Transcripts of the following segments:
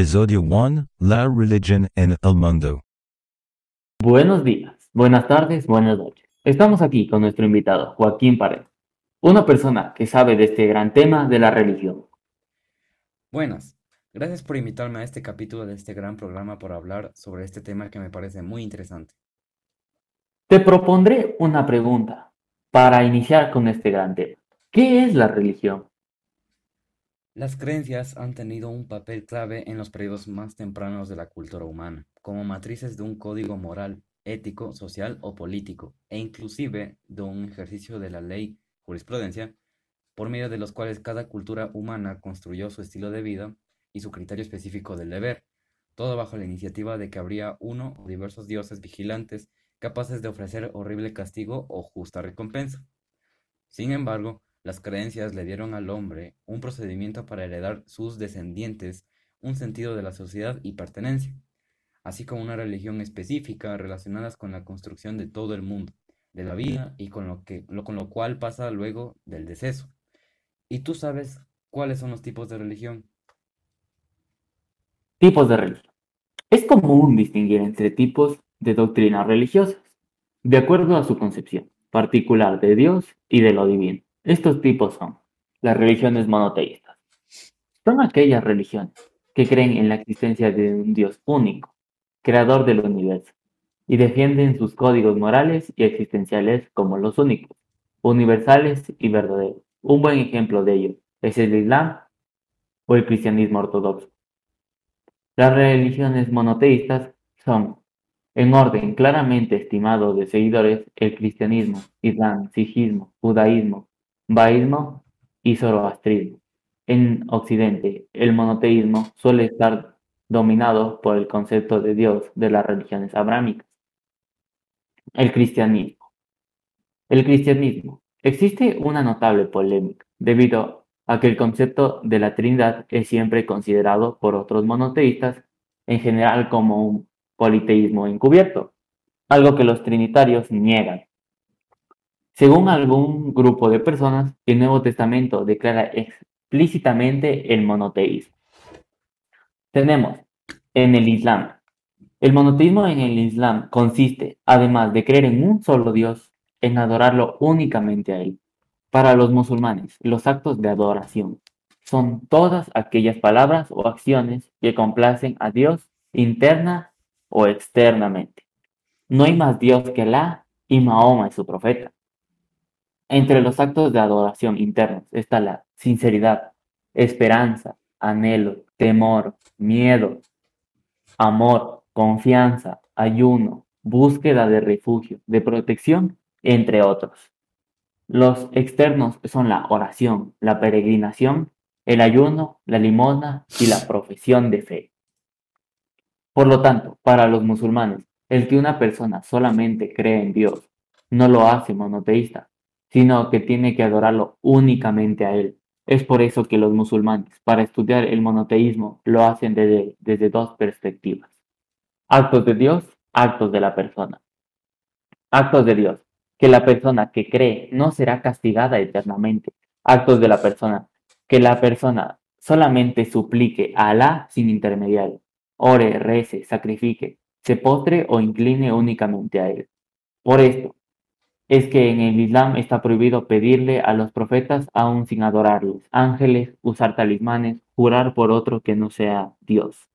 Episodio 1. La religión en el mundo. Buenos días, buenas tardes, buenas noches. Estamos aquí con nuestro invitado, Joaquín Pared, una persona que sabe de este gran tema de la religión. Buenas, gracias por invitarme a este capítulo de este gran programa por hablar sobre este tema que me parece muy interesante. Te propondré una pregunta para iniciar con este gran tema. ¿Qué es la religión? Las creencias han tenido un papel clave en los periodos más tempranos de la cultura humana, como matrices de un código moral, ético, social o político, e inclusive de un ejercicio de la ley, jurisprudencia, por medio de los cuales cada cultura humana construyó su estilo de vida y su criterio específico del deber, todo bajo la iniciativa de que habría uno o diversos dioses vigilantes capaces de ofrecer horrible castigo o justa recompensa. Sin embargo, las creencias le dieron al hombre un procedimiento para heredar sus descendientes un sentido de la sociedad y pertenencia, así como una religión específica relacionadas con la construcción de todo el mundo, de la vida y con lo, que, lo, con lo cual pasa luego del deceso. ¿Y tú sabes cuáles son los tipos de religión? Tipos de religión. Es común distinguir entre tipos de doctrinas religiosas, de acuerdo a su concepción particular de Dios y de lo divino. Estos tipos son las religiones monoteístas. Son aquellas religiones que creen en la existencia de un Dios único, creador del universo, y defienden sus códigos morales y existenciales como los únicos, universales y verdaderos. Un buen ejemplo de ello es el Islam o el cristianismo ortodoxo. Las religiones monoteístas son, en orden claramente estimado de seguidores, el cristianismo, islam, sijismo, judaísmo, Baísmo y zoroastrismo. En Occidente, el monoteísmo suele estar dominado por el concepto de Dios de las religiones abrámicas. El cristianismo. El cristianismo. Existe una notable polémica debido a que el concepto de la Trinidad es siempre considerado por otros monoteístas en general como un politeísmo encubierto, algo que los trinitarios niegan. Según algún grupo de personas, el Nuevo Testamento declara explícitamente el monoteísmo. Tenemos en el Islam. El monoteísmo en el Islam consiste, además de creer en un solo Dios, en adorarlo únicamente a Él. Para los musulmanes, los actos de adoración son todas aquellas palabras o acciones que complacen a Dios interna o externamente. No hay más Dios que Alá y Mahoma es su profeta. Entre los actos de adoración internos está la sinceridad, esperanza, anhelo, temor, miedo, amor, confianza, ayuno, búsqueda de refugio, de protección, entre otros. Los externos son la oración, la peregrinación, el ayuno, la limosna y la profesión de fe. Por lo tanto, para los musulmanes, el que una persona solamente cree en Dios no lo hace monoteísta, sino que tiene que adorarlo únicamente a Él. Es por eso que los musulmanes, para estudiar el monoteísmo, lo hacen desde, desde dos perspectivas. Actos de Dios, actos de la persona. Actos de Dios, que la persona que cree no será castigada eternamente. Actos de la persona, que la persona solamente suplique a Alá sin intermediario. Ore, rece, sacrifique, se postre o incline únicamente a Él. Por esto, es que en el Islam está prohibido pedirle a los profetas aún sin adorarlos, ángeles, usar talismanes, jurar por otro que no sea Dios.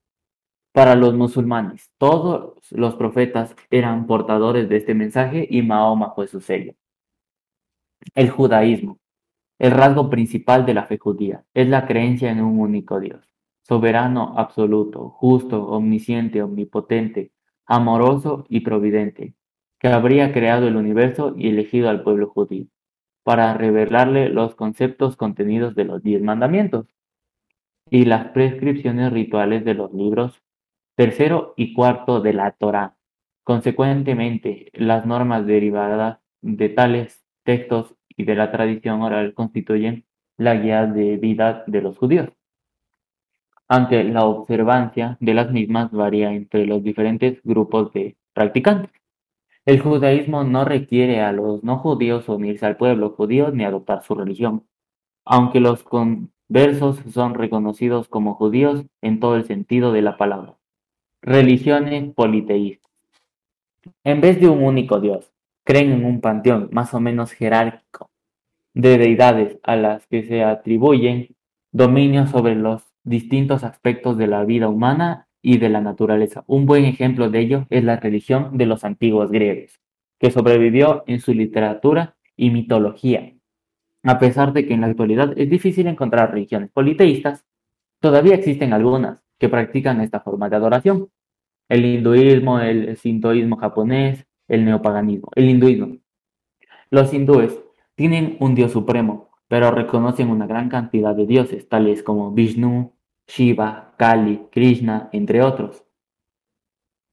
Para los musulmanes, todos los profetas eran portadores de este mensaje y Mahoma fue su sello. El judaísmo. El rasgo principal de la fe judía es la creencia en un único Dios, soberano absoluto, justo, omnisciente, omnipotente, amoroso y providente, que habría creado el universo y elegido al pueblo judío, para revelarle los conceptos contenidos de los diez mandamientos y las prescripciones rituales de los libros tercero y cuarto de la Torá. Consecuentemente, las normas derivadas de tales textos y de la tradición oral constituyen la guía de vida de los judíos, aunque la observancia de las mismas varía entre los diferentes grupos de practicantes. El judaísmo no requiere a los no judíos unirse al pueblo judío ni adoptar su religión, aunque los versos son reconocidos como judíos en todo el sentido de la palabra. Religiones politeístas. En vez de un único Dios, creen en un panteón más o menos jerárquico de deidades a las que se atribuyen dominio sobre los distintos aspectos de la vida humana y de la naturaleza. Un buen ejemplo de ello es la religión de los antiguos griegos, que sobrevivió en su literatura y mitología. A pesar de que en la actualidad es difícil encontrar religiones politeístas, todavía existen algunas que practican esta forma de adoración. El hinduismo, el sintoísmo japonés, el neopaganismo, el hinduismo. Los hindúes tienen un dios supremo, pero reconocen una gran cantidad de dioses, tales como Vishnu, Shiva, Kali, Krishna, entre otros.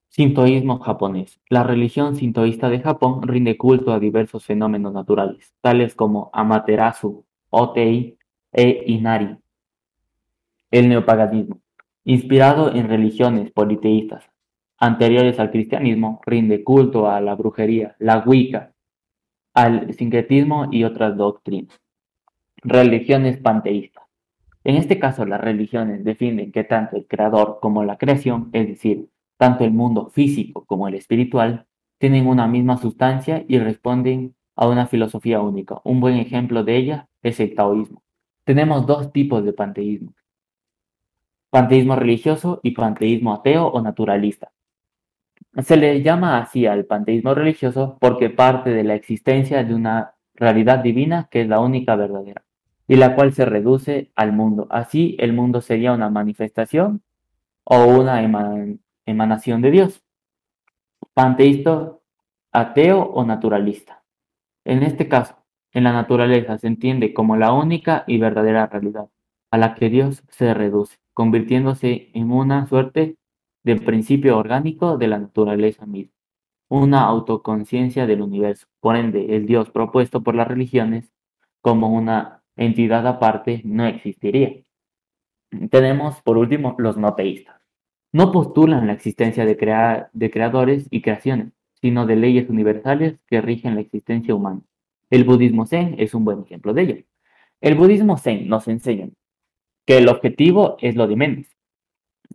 Sintoísmo japonés. La religión sintoísta de Japón rinde culto a diversos fenómenos naturales, tales como Amaterasu, Otei e Inari. El neopaganismo. Inspirado en religiones politeístas anteriores al cristianismo, rinde culto a la brujería, la Wicca, al sincretismo y otras doctrinas. Religiones panteístas. En este caso, las religiones definen que tanto el creador como la creación, es decir, tanto el mundo físico como el espiritual, tienen una misma sustancia y responden a una filosofía única. Un buen ejemplo de ella es el taoísmo. Tenemos dos tipos de panteísmo. Panteísmo religioso y panteísmo ateo o naturalista. Se le llama así al panteísmo religioso porque parte de la existencia de una realidad divina que es la única verdadera y la cual se reduce al mundo. Así el mundo sería una manifestación o una emanación de Dios. Panteísta, ateo o naturalista. En este caso, en la naturaleza se entiende como la única y verdadera realidad a la que Dios se reduce, convirtiéndose en una suerte del principio orgánico de la naturaleza misma, una autoconciencia del universo. Por ende, el Dios propuesto por las religiones como una entidad aparte no existiría. Tenemos, por último, los no teístas. No postulan la existencia de, creadores y creaciones, sino de leyes universales que rigen la existencia humana. El budismo zen es un buen ejemplo de ello. El budismo zen nos enseña que el objetivo es lo de menos,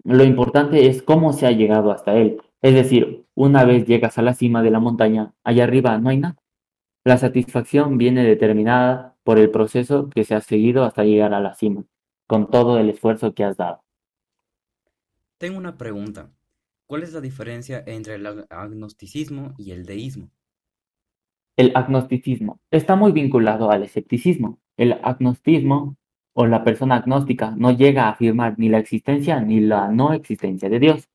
lo importante es cómo se ha llegado hasta él. Es decir, una vez llegas a la cima de la montaña, allá arriba no hay nada. La satisfacción viene determinada por el proceso que se ha seguido hasta llegar a la cima, con todo el esfuerzo que has dado. Tengo una pregunta. ¿Cuál es la diferencia entre el agnosticismo y el deísmo? El agnosticismo está muy vinculado al escepticismo. El agnosticismo o la persona agnóstica no llega a afirmar ni la existencia ni la no existencia de Dios.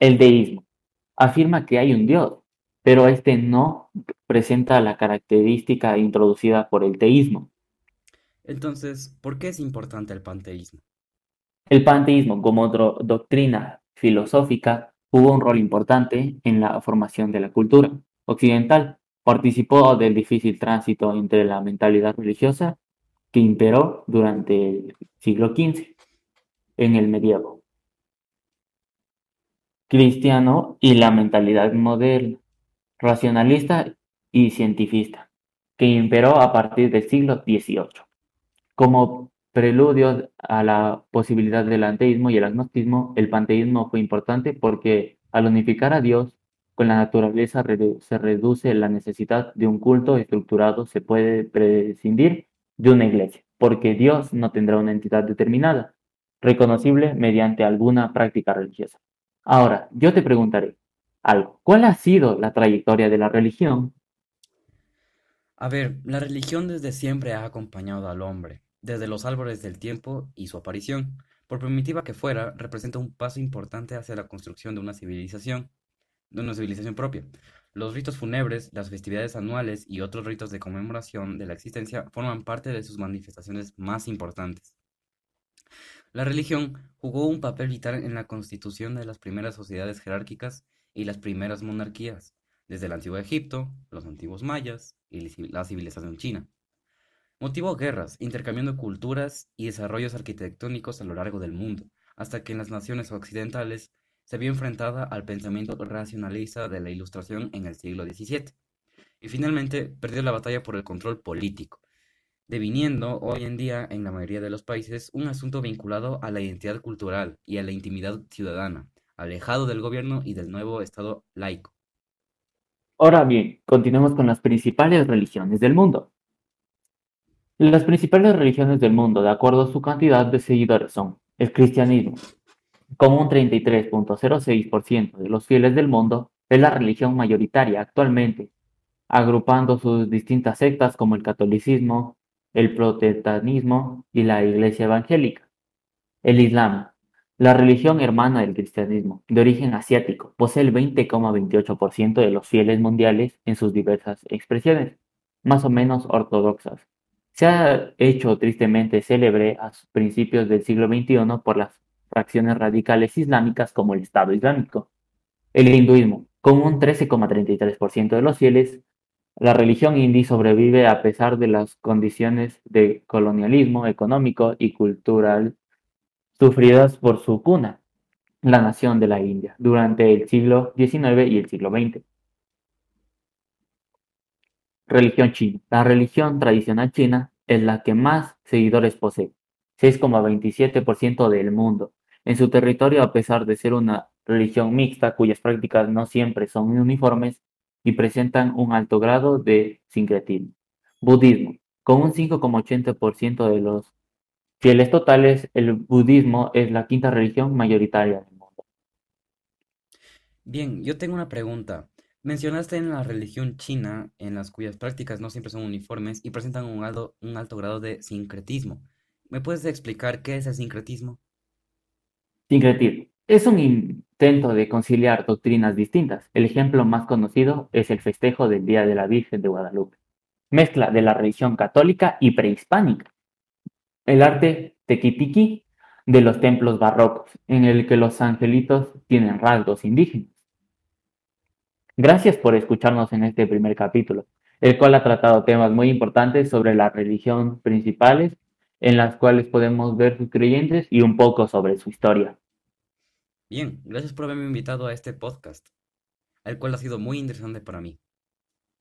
El deísmo afirma que hay un Dios, pero este no presenta la característica introducida por el teísmo. Entonces, ¿por qué es importante el panteísmo? El panteísmo, como doctrina filosófica, jugó un rol importante en la formación de la cultura occidental. Participó del difícil tránsito entre la mentalidad religiosa que imperó durante el siglo XV en el medievo cristiano y la mentalidad moderna, racionalista y cientifista, que imperó a partir del siglo XVIII. Como preludio a la posibilidad del anteísmo y el agnosticismo, el panteísmo fue importante porque al unificar a Dios con la naturaleza se reduce la necesidad de un culto estructurado, se puede prescindir de una iglesia, porque Dios no tendrá una entidad determinada, reconocible mediante alguna práctica religiosa. Ahora, yo te preguntaré algo. ¿Cuál ha sido la trayectoria de la religión? A ver, la religión desde siempre ha acompañado al hombre, desde los árboles del tiempo y su aparición. Por primitiva que fuera, representa un paso importante hacia la construcción de una civilización, de una civilización propia. Los ritos fúnebres, las festividades anuales y otros ritos de conmemoración de la existencia forman parte de sus manifestaciones más importantes. La religión jugó un papel vital en la constitución de las primeras sociedades jerárquicas y las primeras monarquías, desde el antiguo Egipto, los antiguos mayas y la civilización china. Motivó guerras, intercambiando culturas y desarrollos arquitectónicos a lo largo del mundo, hasta que en las naciones occidentales se vio enfrentada al pensamiento racionalista de la Ilustración en el siglo XVII, y finalmente perdió la batalla por el control político, deviniendo hoy en día en la mayoría de los países un asunto vinculado a la identidad cultural y a la intimidad ciudadana, alejado del gobierno y del nuevo Estado laico. Ahora bien, continuemos con las principales religiones del mundo. Las principales religiones del mundo, de acuerdo a su cantidad de seguidores, son el cristianismo, con un 33.06% de los fieles del mundo, es la religión mayoritaria actualmente, agrupando sus distintas sectas como el catolicismo, el protestantismo y la iglesia evangélica. El Islam, la religión hermana del cristianismo, de origen asiático, posee el 20,28% de los fieles mundiales en sus diversas expresiones, más o menos ortodoxas. Se ha hecho tristemente célebre a principios del siglo XXI por las fracciones radicales islámicas como el Estado Islámico. El hinduismo, con un 13,33% de los fieles, la religión hindi sobrevive a pesar de las condiciones de colonialismo económico y cultural sufridas por su cuna, la nación de la India, durante el siglo XIX y el siglo XX. Religión china. La religión tradicional china es la que más seguidores posee, 6,27% del mundo. En su territorio, a pesar de ser una religión mixta cuyas prácticas no siempre son uniformes y presentan un alto grado de sincretismo. Budismo. Con un 5,80% de los Fieles totales, el budismo es la quinta religión mayoritaria del mundo. Bien, yo tengo una pregunta. Mencionaste en la religión china, en las cuyas prácticas no siempre son uniformes y presentan un alto, un alto grado de sincretismo. ¿Me puedes explicar qué es el sincretismo? Sincretismo. Es un intento de conciliar doctrinas distintas. El ejemplo más conocido es el festejo del Día de la Virgen de Guadalupe, mezcla de la religión católica y prehispánica el arte tequitiqui de los templos barrocos, en el que los angelitos tienen rasgos indígenas. Gracias por escucharnos en este primer capítulo, el cual ha tratado temas muy importantes sobre las religiones principales, en las cuales podemos ver sus creyentes y un poco sobre su historia. Bien, gracias por haberme invitado a este podcast, el cual ha sido muy interesante para mí.